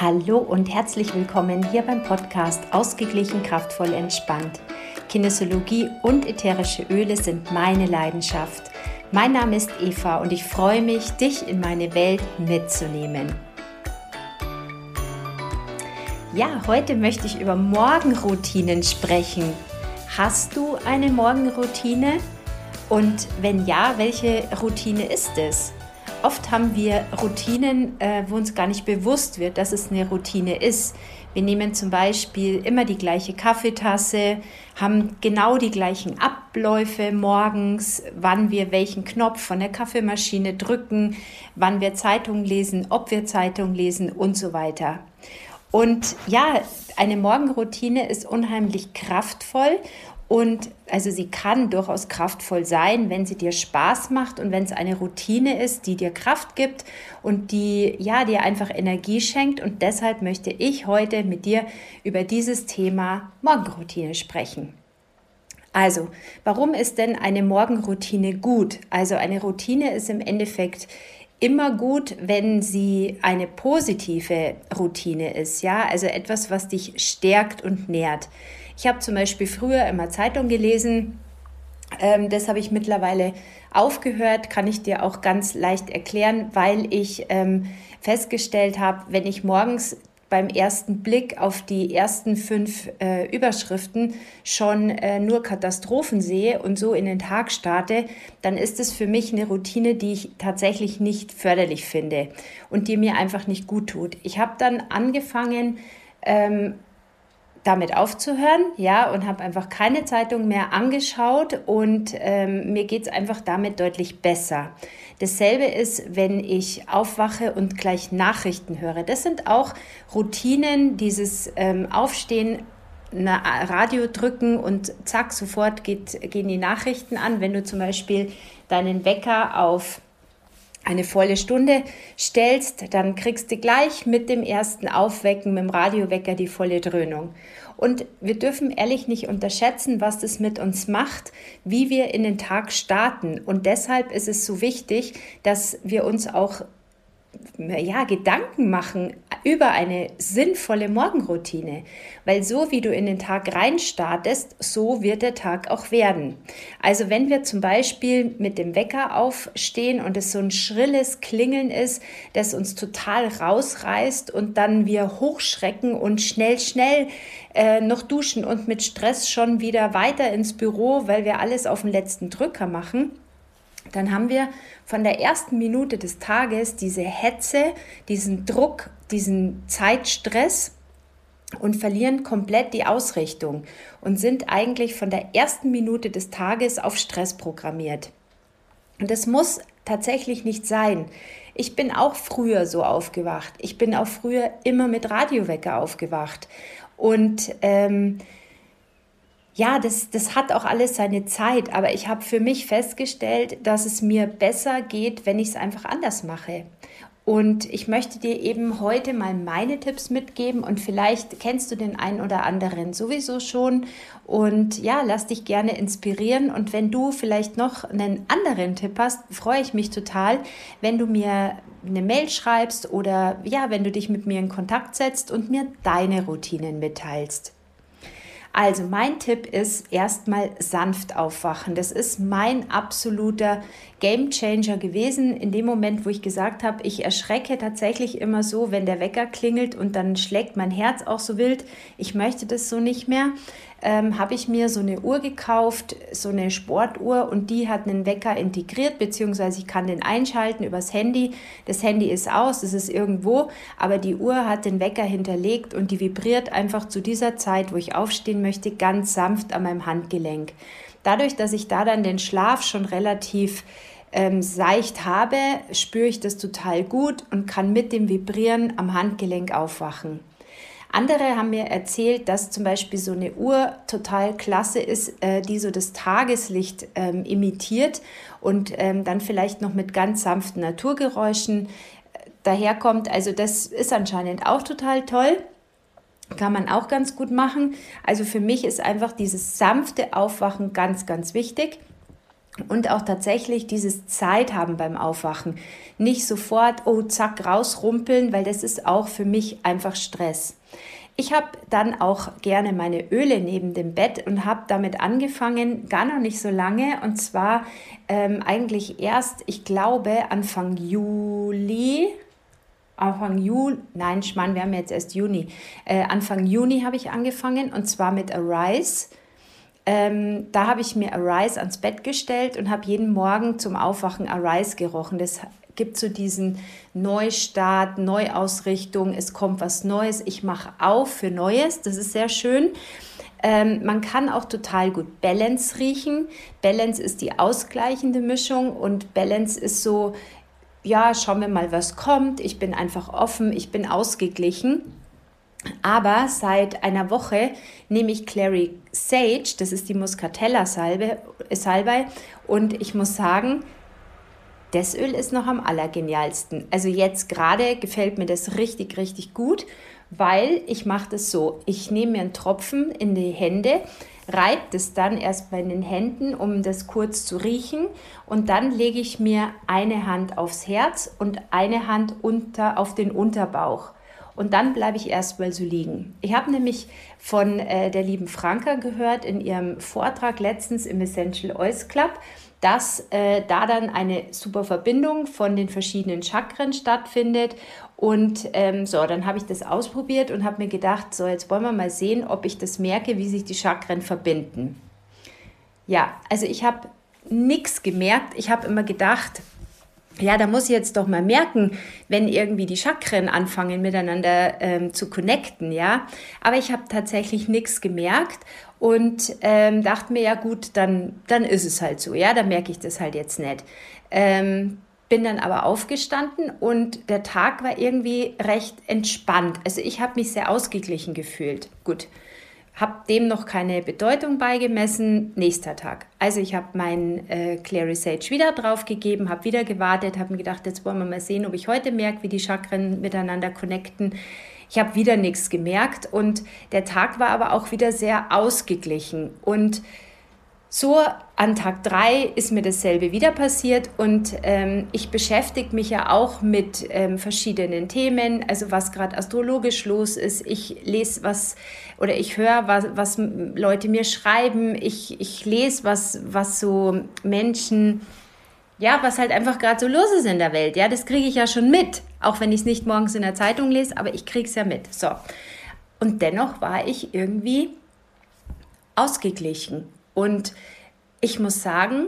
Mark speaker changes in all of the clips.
Speaker 1: Hallo und herzlich willkommen hier beim Podcast Ausgeglichen, kraftvoll, entspannt. Kinesiologie und ätherische Öle sind meine Leidenschaft. Mein Name ist Eva und ich freue mich, dich in meine Welt mitzunehmen. Ja, heute möchte ich über Morgenroutinen sprechen. Hast du eine Morgenroutine? Und wenn ja, welche Routine ist es? Oft haben wir Routinen, äh, wo uns gar nicht bewusst wird, dass es eine Routine ist. Wir nehmen zum Beispiel immer die gleiche Kaffeetasse, haben genau die gleichen Abläufe morgens, wann wir welchen Knopf von der Kaffeemaschine drücken, wann wir Zeitung lesen, ob wir Zeitung lesen und so weiter. Und ja, eine Morgenroutine ist unheimlich kraftvoll und also sie kann durchaus kraftvoll sein, wenn sie dir Spaß macht und wenn es eine Routine ist, die dir Kraft gibt und die ja dir einfach Energie schenkt. Und deshalb möchte ich heute mit dir über dieses Thema Morgenroutine sprechen. Also, warum ist denn eine Morgenroutine gut? Also eine Routine ist im Endeffekt immer gut, wenn sie eine positive Routine ist, ja, also etwas, was dich stärkt und nährt. Ich habe zum Beispiel früher immer Zeitung gelesen. Ähm, das habe ich mittlerweile aufgehört, kann ich dir auch ganz leicht erklären, weil ich ähm, festgestellt habe, wenn ich morgens beim ersten Blick auf die ersten fünf äh, Überschriften schon äh, nur Katastrophen sehe und so in den Tag starte, dann ist es für mich eine Routine, die ich tatsächlich nicht förderlich finde und die mir einfach nicht gut tut. Ich habe dann angefangen, ähm, damit aufzuhören, ja, und habe einfach keine Zeitung mehr angeschaut und ähm, mir geht es einfach damit deutlich besser. Dasselbe ist, wenn ich aufwache und gleich Nachrichten höre. Das sind auch Routinen, dieses ähm, Aufstehen, Radio drücken und zack, sofort geht, gehen die Nachrichten an. Wenn du zum Beispiel deinen Wecker auf eine volle Stunde stellst, dann kriegst du gleich mit dem ersten Aufwecken mit dem Radiowecker die volle Dröhnung. Und wir dürfen ehrlich nicht unterschätzen, was das mit uns macht, wie wir in den Tag starten. Und deshalb ist es so wichtig, dass wir uns auch ja, Gedanken machen über eine sinnvolle Morgenroutine. Weil so wie du in den Tag reinstartest, so wird der Tag auch werden. Also wenn wir zum Beispiel mit dem Wecker aufstehen und es so ein schrilles Klingeln ist, das uns total rausreißt und dann wir hochschrecken und schnell, schnell äh, noch duschen und mit Stress schon wieder weiter ins Büro, weil wir alles auf den letzten Drücker machen, dann haben wir von der ersten Minute des Tages diese Hetze, diesen Druck, diesen Zeitstress und verlieren komplett die Ausrichtung und sind eigentlich von der ersten Minute des Tages auf Stress programmiert. Und das muss tatsächlich nicht sein. Ich bin auch früher so aufgewacht. Ich bin auch früher immer mit Radiowecker aufgewacht. Und ähm, ja, das, das hat auch alles seine Zeit, aber ich habe für mich festgestellt, dass es mir besser geht, wenn ich es einfach anders mache. Und ich möchte dir eben heute mal meine Tipps mitgeben und vielleicht kennst du den einen oder anderen sowieso schon. Und ja, lass dich gerne inspirieren. Und wenn du vielleicht noch einen anderen Tipp hast, freue ich mich total, wenn du mir eine Mail schreibst oder ja, wenn du dich mit mir in Kontakt setzt und mir deine Routinen mitteilst. Also mein Tipp ist erstmal sanft aufwachen. Das ist mein absoluter Game Changer gewesen. In dem Moment, wo ich gesagt habe, ich erschrecke tatsächlich immer so, wenn der Wecker klingelt und dann schlägt mein Herz auch so wild. Ich möchte das so nicht mehr ähm, habe ich mir so eine Uhr gekauft, so eine Sportuhr und die hat einen Wecker integriert, beziehungsweise ich kann den einschalten übers Handy. Das Handy ist aus, es ist irgendwo, aber die Uhr hat den Wecker hinterlegt und die vibriert einfach zu dieser Zeit, wo ich aufstehen möchte, ganz sanft an meinem Handgelenk. Dadurch, dass ich da dann den Schlaf schon relativ ähm, seicht habe, spüre ich das total gut und kann mit dem Vibrieren am Handgelenk aufwachen. Andere haben mir erzählt, dass zum Beispiel so eine Uhr total klasse ist, äh, die so das Tageslicht ähm, imitiert und ähm, dann vielleicht noch mit ganz sanften Naturgeräuschen äh, daherkommt. Also das ist anscheinend auch total toll. Kann man auch ganz gut machen. Also für mich ist einfach dieses sanfte Aufwachen ganz, ganz wichtig. Und auch tatsächlich dieses Zeit haben beim Aufwachen. Nicht sofort, oh, zack, rausrumpeln, weil das ist auch für mich einfach Stress. Ich habe dann auch gerne meine Öle neben dem Bett und habe damit angefangen, gar noch nicht so lange, und zwar ähm, eigentlich erst, ich glaube, Anfang Juli. Anfang Juli, nein, Schmarrn, wir haben jetzt erst Juni. Äh, Anfang Juni habe ich angefangen und zwar mit Arise. Ähm, da habe ich mir Arise ans Bett gestellt und habe jeden Morgen zum Aufwachen Arise gerochen. Das gibt so diesen Neustart, Neuausrichtung, es kommt was Neues, ich mache auf für Neues, das ist sehr schön. Ähm, man kann auch total gut Balance riechen. Balance ist die ausgleichende Mischung und Balance ist so, ja, schauen wir mal, was kommt. Ich bin einfach offen, ich bin ausgeglichen. Aber seit einer Woche nehme ich Clary Sage, das ist die Muscatella-Salbe, Salbei, und ich muss sagen, das Öl ist noch am allergenialsten. Also jetzt gerade gefällt mir das richtig, richtig gut, weil ich mache das so. Ich nehme mir einen Tropfen in die Hände, reibe das dann erst bei den Händen, um das kurz zu riechen und dann lege ich mir eine Hand aufs Herz und eine Hand unter auf den Unterbauch. Und dann bleibe ich erstmal so liegen. Ich habe nämlich von äh, der lieben Franka gehört in ihrem Vortrag letztens im Essential Oils Club, dass äh, da dann eine super Verbindung von den verschiedenen Chakren stattfindet. Und ähm, so, dann habe ich das ausprobiert und habe mir gedacht, so, jetzt wollen wir mal sehen, ob ich das merke, wie sich die Chakren verbinden. Ja, also ich habe nichts gemerkt. Ich habe immer gedacht, ja, da muss ich jetzt doch mal merken, wenn irgendwie die Chakren anfangen miteinander ähm, zu connecten, ja. Aber ich habe tatsächlich nichts gemerkt und ähm, dachte mir, ja gut, dann, dann ist es halt so, ja, dann merke ich das halt jetzt nicht. Ähm, bin dann aber aufgestanden und der Tag war irgendwie recht entspannt. Also ich habe mich sehr ausgeglichen gefühlt. Gut, habe dem noch keine Bedeutung beigemessen. Nächster Tag. Also ich habe mein äh, Clary Sage wieder draufgegeben, habe wieder gewartet, habe mir gedacht, jetzt wollen wir mal sehen, ob ich heute merke, wie die Chakren miteinander connecten. Ich habe wieder nichts gemerkt und der Tag war aber auch wieder sehr ausgeglichen und so an Tag drei ist mir dasselbe wieder passiert und ähm, ich beschäftige mich ja auch mit ähm, verschiedenen Themen, also was gerade astrologisch los ist. Ich lese was oder ich höre, was, was Leute mir schreiben. Ich, ich lese, was, was so Menschen, ja, was halt einfach gerade so los ist in der Welt. Ja, das kriege ich ja schon mit, auch wenn ich es nicht morgens in der Zeitung lese, aber ich kriege es ja mit. So. Und dennoch war ich irgendwie ausgeglichen und ich muss sagen,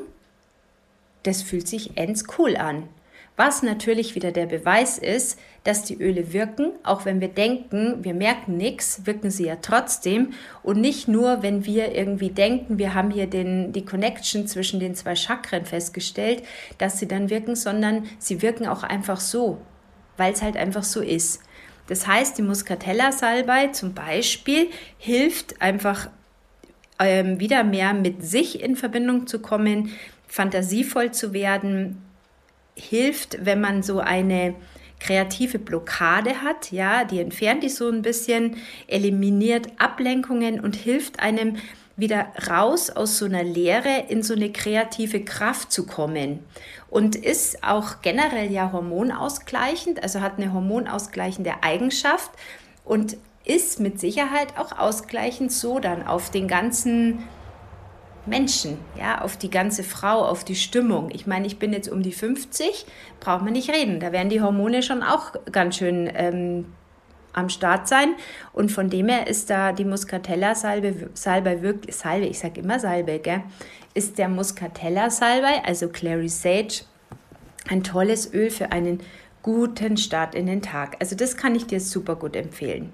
Speaker 1: das fühlt sich ends cool an. Was natürlich wieder der Beweis ist, dass die Öle wirken, auch wenn wir denken, wir merken nichts, wirken sie ja trotzdem. Und nicht nur, wenn wir irgendwie denken, wir haben hier den, die Connection zwischen den zwei Chakren festgestellt, dass sie dann wirken, sondern sie wirken auch einfach so, weil es halt einfach so ist. Das heißt, die Muscatella-Salbei zum Beispiel hilft einfach ähm, wieder mehr mit sich in Verbindung zu kommen, fantasievoll zu werden, hilft, wenn man so eine kreative Blockade hat, ja, die entfernt die so ein bisschen, eliminiert Ablenkungen und hilft einem wieder raus aus so einer Leere in so eine kreative Kraft zu kommen. Und ist auch generell ja hormonausgleichend, also hat eine hormonausgleichende Eigenschaft und ist mit Sicherheit auch ausgleichend so dann auf den ganzen Menschen, ja, auf die ganze Frau, auf die Stimmung. Ich meine, ich bin jetzt um die 50, braucht man nicht reden. Da werden die Hormone schon auch ganz schön ähm, am Start sein. Und von dem her ist da die Muscatella-Salbe, Salbe wirklich, Salbe, ich sage immer Salbe, gell, ist der Muscatella-Salbei, also Clary Sage, ein tolles Öl für einen guten Start in den Tag. Also das kann ich dir super gut empfehlen.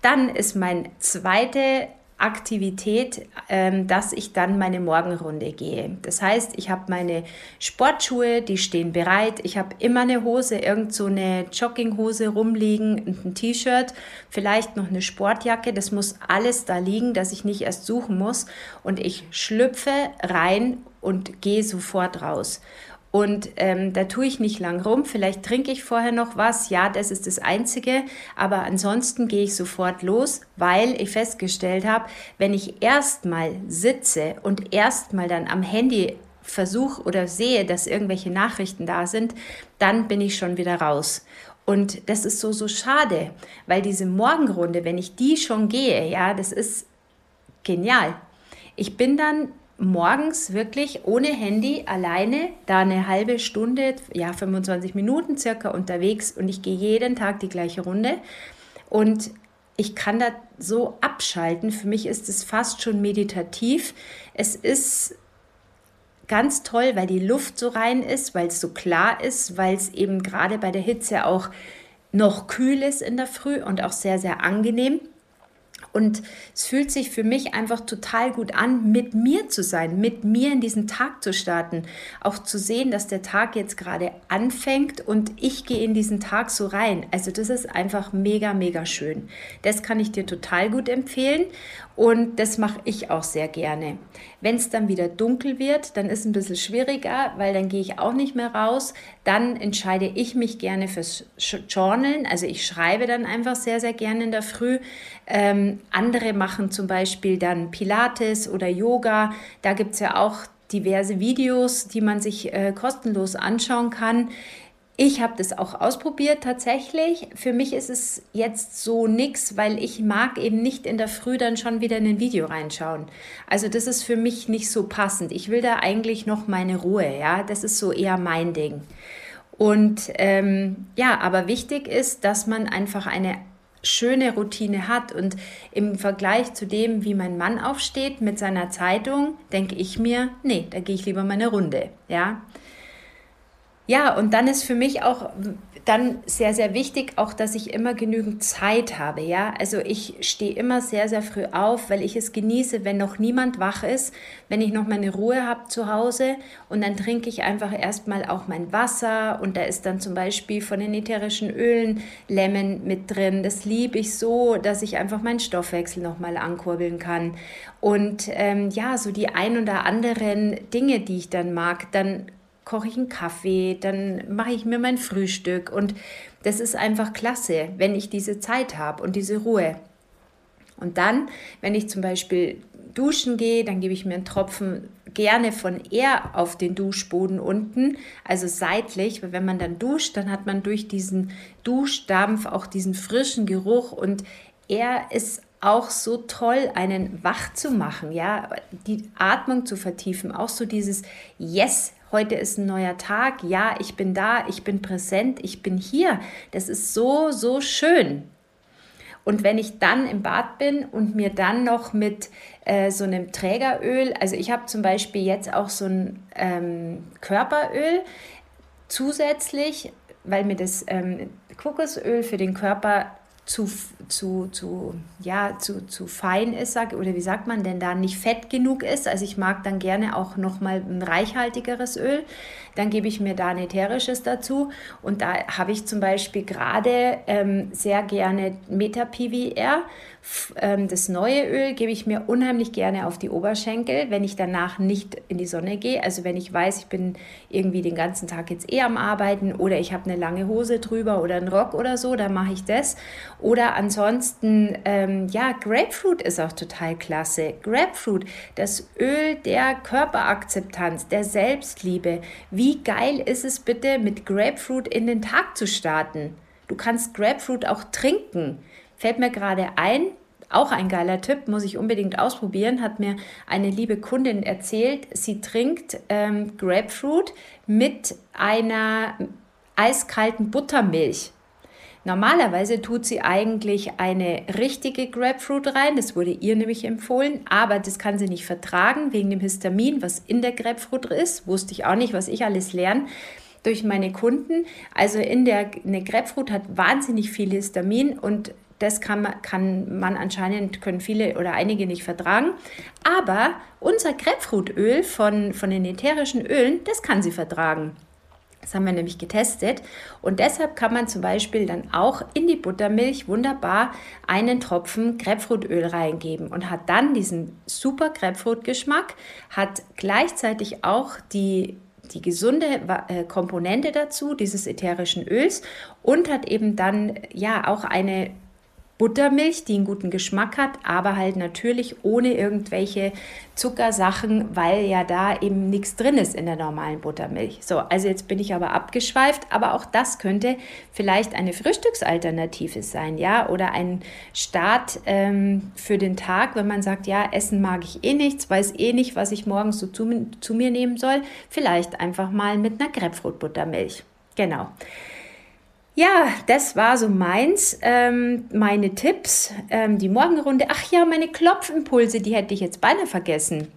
Speaker 1: Dann ist mein zweite Aktivität, ähm, dass ich dann meine Morgenrunde gehe. Das heißt, ich habe meine Sportschuhe, die stehen bereit. Ich habe immer eine Hose, irgend so eine Jogginghose rumliegen ein T-Shirt, vielleicht noch eine Sportjacke. Das muss alles da liegen, dass ich nicht erst suchen muss. Und ich schlüpfe rein und gehe sofort raus. Und ähm, da tue ich nicht lang rum. Vielleicht trinke ich vorher noch was. Ja, das ist das Einzige. Aber ansonsten gehe ich sofort los, weil ich festgestellt habe, wenn ich erstmal sitze und erstmal dann am Handy versuche oder sehe, dass irgendwelche Nachrichten da sind, dann bin ich schon wieder raus. Und das ist so, so schade, weil diese Morgenrunde, wenn ich die schon gehe, ja, das ist genial. Ich bin dann morgens wirklich ohne Handy alleine da eine halbe Stunde, ja 25 Minuten circa unterwegs und ich gehe jeden Tag die gleiche Runde und ich kann da so abschalten. Für mich ist es fast schon meditativ. Es ist ganz toll, weil die Luft so rein ist, weil es so klar ist, weil es eben gerade bei der Hitze auch noch kühl ist in der Früh und auch sehr, sehr angenehm. Und es fühlt sich für mich einfach total gut an, mit mir zu sein, mit mir in diesen Tag zu starten. Auch zu sehen, dass der Tag jetzt gerade anfängt und ich gehe in diesen Tag so rein. Also das ist einfach mega, mega schön. Das kann ich dir total gut empfehlen. Und das mache ich auch sehr gerne. Wenn es dann wieder dunkel wird, dann ist es ein bisschen schwieriger, weil dann gehe ich auch nicht mehr raus. Dann entscheide ich mich gerne fürs Journalen. Also ich schreibe dann einfach sehr, sehr gerne in der Früh. Ähm, andere machen zum Beispiel dann Pilates oder Yoga. Da gibt es ja auch diverse Videos, die man sich äh, kostenlos anschauen kann. Ich habe das auch ausprobiert tatsächlich. Für mich ist es jetzt so nix, weil ich mag eben nicht in der Früh dann schon wieder in ein Video reinschauen. Also das ist für mich nicht so passend. Ich will da eigentlich noch meine Ruhe, ja. Das ist so eher mein Ding. Und ähm, ja, aber wichtig ist, dass man einfach eine schöne Routine hat. Und im Vergleich zu dem, wie mein Mann aufsteht mit seiner Zeitung, denke ich mir, nee, da gehe ich lieber meine Runde, ja. Ja, und dann ist für mich auch dann sehr, sehr wichtig, auch dass ich immer genügend Zeit habe. Ja, also ich stehe immer sehr, sehr früh auf, weil ich es genieße, wenn noch niemand wach ist, wenn ich noch meine Ruhe habe zu Hause und dann trinke ich einfach erstmal auch mein Wasser und da ist dann zum Beispiel von den ätherischen Ölen Lemon mit drin. Das liebe ich so, dass ich einfach meinen Stoffwechsel nochmal ankurbeln kann. Und ähm, ja, so die ein oder anderen Dinge, die ich dann mag, dann koche ich einen Kaffee, dann mache ich mir mein Frühstück und das ist einfach klasse, wenn ich diese Zeit habe und diese Ruhe. Und dann, wenn ich zum Beispiel duschen gehe, dann gebe ich mir einen Tropfen gerne von er auf den Duschboden unten, also seitlich, weil wenn man dann duscht, dann hat man durch diesen Duschdampf auch diesen frischen Geruch und er ist auch so toll, einen wach zu machen, ja, die Atmung zu vertiefen, auch so dieses Yes, heute ist ein neuer Tag, ja, ich bin da, ich bin präsent, ich bin hier. Das ist so, so schön. Und wenn ich dann im Bad bin und mir dann noch mit äh, so einem Trägeröl, also ich habe zum Beispiel jetzt auch so ein ähm, Körperöl zusätzlich, weil mir das ähm, Kokosöl für den Körper zu, zu, zu, ja, zu, zu fein ist, sag, oder wie sagt man denn da, nicht fett genug ist. Also ich mag dann gerne auch nochmal ein reichhaltigeres Öl. Dann gebe ich mir da ein ätherisches dazu. Und da habe ich zum Beispiel gerade ähm, sehr gerne Meta-PVR ähm, das neue Öl gebe ich mir unheimlich gerne auf die Oberschenkel, wenn ich danach nicht in die Sonne gehe. Also wenn ich weiß, ich bin irgendwie den ganzen Tag jetzt eh am Arbeiten oder ich habe eine lange Hose drüber oder einen Rock oder so, dann mache ich das. Oder ansonsten, ähm, ja, Grapefruit ist auch total klasse. Grapefruit, das Öl der Körperakzeptanz, der Selbstliebe. Wie geil ist es bitte, mit Grapefruit in den Tag zu starten? Du kannst Grapefruit auch trinken. Fällt mir gerade ein, auch ein geiler Tipp, muss ich unbedingt ausprobieren, hat mir eine liebe Kundin erzählt. Sie trinkt ähm, Grapefruit mit einer eiskalten Buttermilch. Normalerweise tut sie eigentlich eine richtige Grapefruit rein, das wurde ihr nämlich empfohlen, aber das kann sie nicht vertragen wegen dem Histamin, was in der Grapefruit ist. Wusste ich auch nicht, was ich alles lerne durch meine Kunden. Also in der eine Grapefruit hat wahnsinnig viel Histamin und das kann man, kann man anscheinend, können viele oder einige nicht vertragen. Aber unser Grapefruitöl von, von den ätherischen Ölen, das kann sie vertragen. Das haben wir nämlich getestet. Und deshalb kann man zum Beispiel dann auch in die Buttermilch wunderbar einen Tropfen Grapefruitöl reingeben und hat dann diesen super Grapefruit-Geschmack, hat gleichzeitig auch die die gesunde äh, Komponente dazu, dieses ätherischen Öls und hat eben dann ja auch eine Buttermilch, die einen guten Geschmack hat, aber halt natürlich ohne irgendwelche Zuckersachen, weil ja da eben nichts drin ist in der normalen Buttermilch. So, also jetzt bin ich aber abgeschweift, aber auch das könnte vielleicht eine Frühstücksalternative sein, ja, oder ein Start ähm, für den Tag, wenn man sagt, ja, Essen mag ich eh nichts, weiß eh nicht, was ich morgens so zu, zu mir nehmen soll, vielleicht einfach mal mit einer Grapefruit-Buttermilch. Genau. Ja, das war so meins. Ähm, meine Tipps, ähm, die Morgenrunde. Ach ja, meine Klopfimpulse, die hätte ich jetzt beinahe vergessen.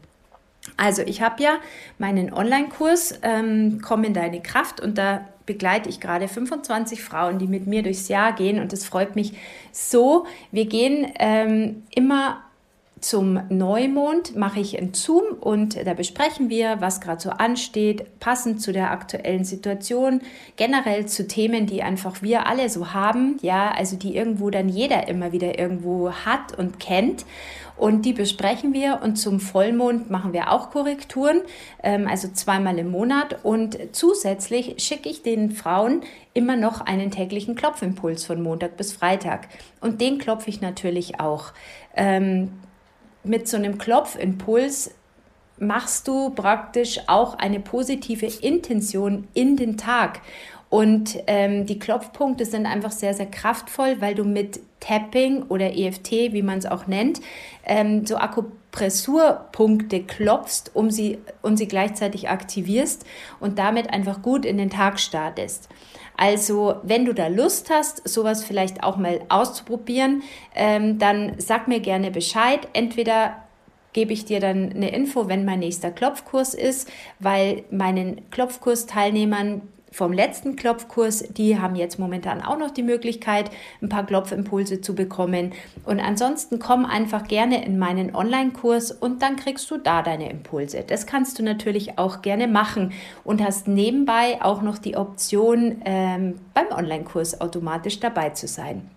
Speaker 1: Also ich habe ja meinen Online-Kurs ähm, Komm in deine Kraft und da begleite ich gerade 25 Frauen, die mit mir durchs Jahr gehen und das freut mich so. Wir gehen ähm, immer zum Neumond mache ich einen Zoom und da besprechen wir, was gerade so ansteht, passend zu der aktuellen Situation, generell zu Themen, die einfach wir alle so haben, ja, also die irgendwo dann jeder immer wieder irgendwo hat und kennt. Und die besprechen wir und zum Vollmond machen wir auch Korrekturen, ähm, also zweimal im Monat. Und zusätzlich schicke ich den Frauen immer noch einen täglichen Klopfimpuls von Montag bis Freitag. Und den klopfe ich natürlich auch. Ähm, mit so einem Klopfimpuls machst du praktisch auch eine positive Intention in den Tag. Und ähm, die Klopfpunkte sind einfach sehr, sehr kraftvoll, weil du mit Tapping oder EFT, wie man es auch nennt, ähm, so Akupressurpunkte klopfst, um sie und sie gleichzeitig aktivierst und damit einfach gut in den Tag startest. Also, wenn du da Lust hast, sowas vielleicht auch mal auszuprobieren, ähm, dann sag mir gerne Bescheid. Entweder gebe ich dir dann eine Info, wenn mein nächster Klopfkurs ist, weil meinen Klopfkursteilnehmern vom letzten Klopfkurs, die haben jetzt momentan auch noch die Möglichkeit, ein paar Klopfimpulse zu bekommen. Und ansonsten komm einfach gerne in meinen Online-Kurs und dann kriegst du da deine Impulse. Das kannst du natürlich auch gerne machen und hast nebenbei auch noch die Option, ähm, beim Online-Kurs automatisch dabei zu sein.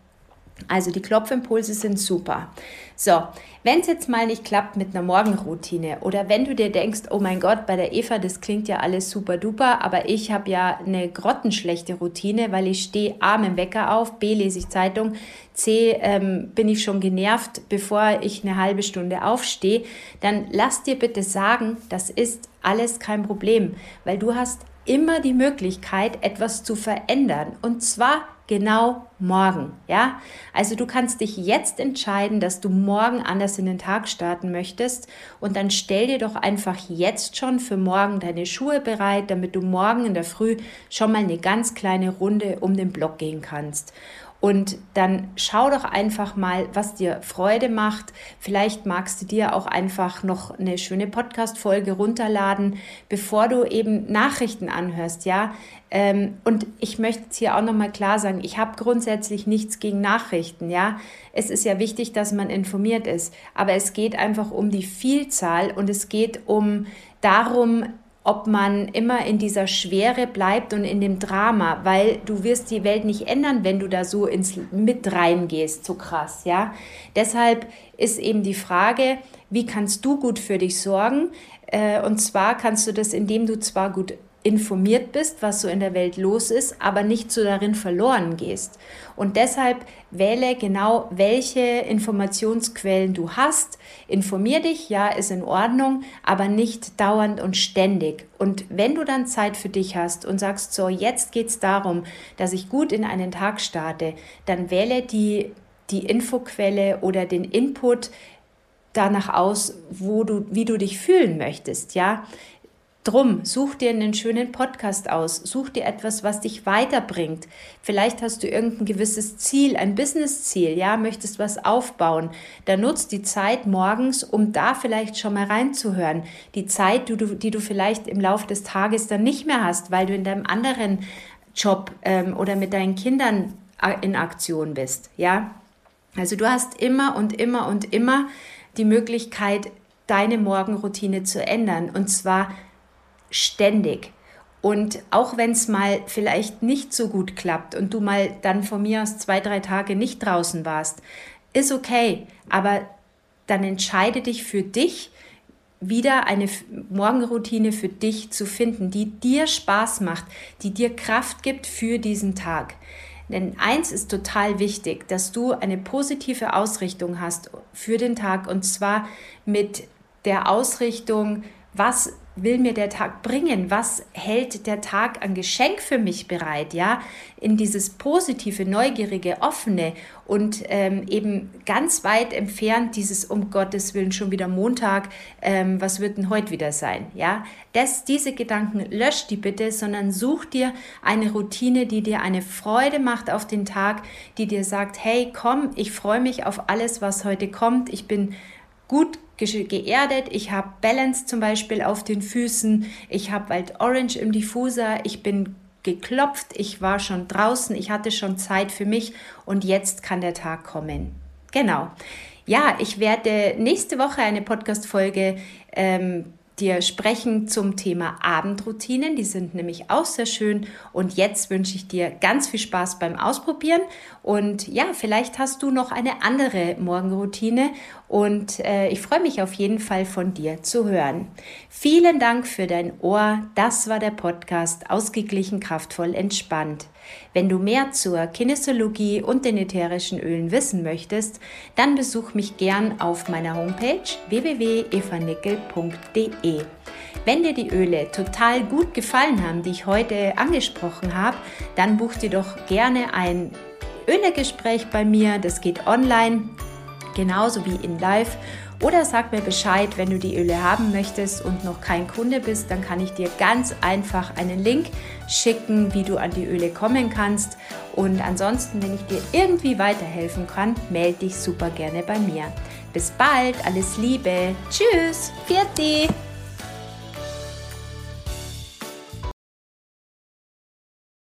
Speaker 1: Also die Klopfimpulse sind super. So, wenn es jetzt mal nicht klappt mit einer Morgenroutine oder wenn du dir denkst, oh mein Gott, bei der Eva, das klingt ja alles super duper, aber ich habe ja eine grottenschlechte Routine, weil ich stehe A mit dem Wecker auf, B lese ich Zeitung, C ähm, bin ich schon genervt, bevor ich eine halbe Stunde aufstehe, dann lass dir bitte sagen, das ist alles kein Problem, weil du hast immer die Möglichkeit, etwas zu verändern. Und zwar genau morgen, ja? Also du kannst dich jetzt entscheiden, dass du morgen anders in den Tag starten möchtest und dann stell dir doch einfach jetzt schon für morgen deine Schuhe bereit, damit du morgen in der Früh schon mal eine ganz kleine Runde um den Block gehen kannst. Und dann schau doch einfach mal, was dir Freude macht. Vielleicht magst du dir auch einfach noch eine schöne Podcast-Folge runterladen, bevor du eben Nachrichten anhörst, ja. Ähm, und ich möchte jetzt hier auch nochmal klar sagen, ich habe grundsätzlich nichts gegen Nachrichten, ja. Es ist ja wichtig, dass man informiert ist. Aber es geht einfach um die Vielzahl und es geht um darum, ob man immer in dieser Schwere bleibt und in dem Drama, weil du wirst die Welt nicht ändern, wenn du da so ins mit reingehst, so krass, ja. Deshalb ist eben die Frage, wie kannst du gut für dich sorgen? Äh, und zwar kannst du das, indem du zwar gut informiert bist, was so in der Welt los ist, aber nicht so darin verloren gehst. Und deshalb wähle genau, welche Informationsquellen du hast. Informier dich, ja, ist in Ordnung, aber nicht dauernd und ständig. Und wenn du dann Zeit für dich hast und sagst, so, jetzt geht es darum, dass ich gut in einen Tag starte, dann wähle die, die Infoquelle oder den Input, danach aus, wo du, wie du dich fühlen möchtest, ja. Drum, such dir einen schönen Podcast aus, such dir etwas, was dich weiterbringt. Vielleicht hast du irgendein gewisses Ziel, ein Business-Ziel, ja, möchtest was aufbauen. Dann nutzt die Zeit morgens, um da vielleicht schon mal reinzuhören. Die Zeit, die du, die du vielleicht im Laufe des Tages dann nicht mehr hast, weil du in deinem anderen Job ähm, oder mit deinen Kindern äh, in Aktion bist, ja. Also du hast immer und immer und immer die Möglichkeit, deine Morgenroutine zu ändern. Und zwar ständig. Und auch wenn es mal vielleicht nicht so gut klappt und du mal dann von mir aus zwei, drei Tage nicht draußen warst, ist okay. Aber dann entscheide dich für dich, wieder eine Morgenroutine für dich zu finden, die dir Spaß macht, die dir Kraft gibt für diesen Tag. Denn eins ist total wichtig, dass du eine positive Ausrichtung hast für den Tag und zwar mit der Ausrichtung, was will mir der Tag bringen? Was hält der Tag an Geschenk für mich bereit? Ja, in dieses positive, neugierige, offene und ähm, eben ganz weit entfernt dieses um Gottes Willen schon wieder Montag. Ähm, was wird denn heute wieder sein? Ja, das, diese Gedanken löscht die bitte, sondern such dir eine Routine, die dir eine Freude macht auf den Tag, die dir sagt, hey, komm, ich freue mich auf alles, was heute kommt. Ich bin gut geerdet, ich habe Balance zum Beispiel auf den Füßen, ich habe Wild Orange im Diffuser, ich bin geklopft, ich war schon draußen, ich hatte schon Zeit für mich und jetzt kann der Tag kommen. Genau. Ja, ich werde nächste Woche eine Podcast-Folge ähm, dir sprechen zum Thema Abendroutinen. Die sind nämlich auch sehr schön. Und jetzt wünsche ich dir ganz viel Spaß beim Ausprobieren. Und ja, vielleicht hast du noch eine andere Morgenroutine. Und äh, ich freue mich auf jeden Fall von dir zu hören. Vielen Dank für dein Ohr. Das war der Podcast Ausgeglichen, kraftvoll, entspannt. Wenn du mehr zur Kinesiologie und den ätherischen Ölen wissen möchtest, dann besuch mich gern auf meiner Homepage www.evanickel.de. Wenn dir die Öle total gut gefallen haben, die ich heute angesprochen habe, dann buch dir doch gerne ein Ölegespräch bei mir. Das geht online, genauso wie in Live. Oder sag mir Bescheid, wenn du die Öle haben möchtest und noch kein Kunde bist, dann kann ich dir ganz einfach einen Link schicken, wie du an die Öle kommen kannst. Und ansonsten, wenn ich dir irgendwie weiterhelfen kann, melde dich super gerne bei mir. Bis bald, alles Liebe. Tschüss, Vierti!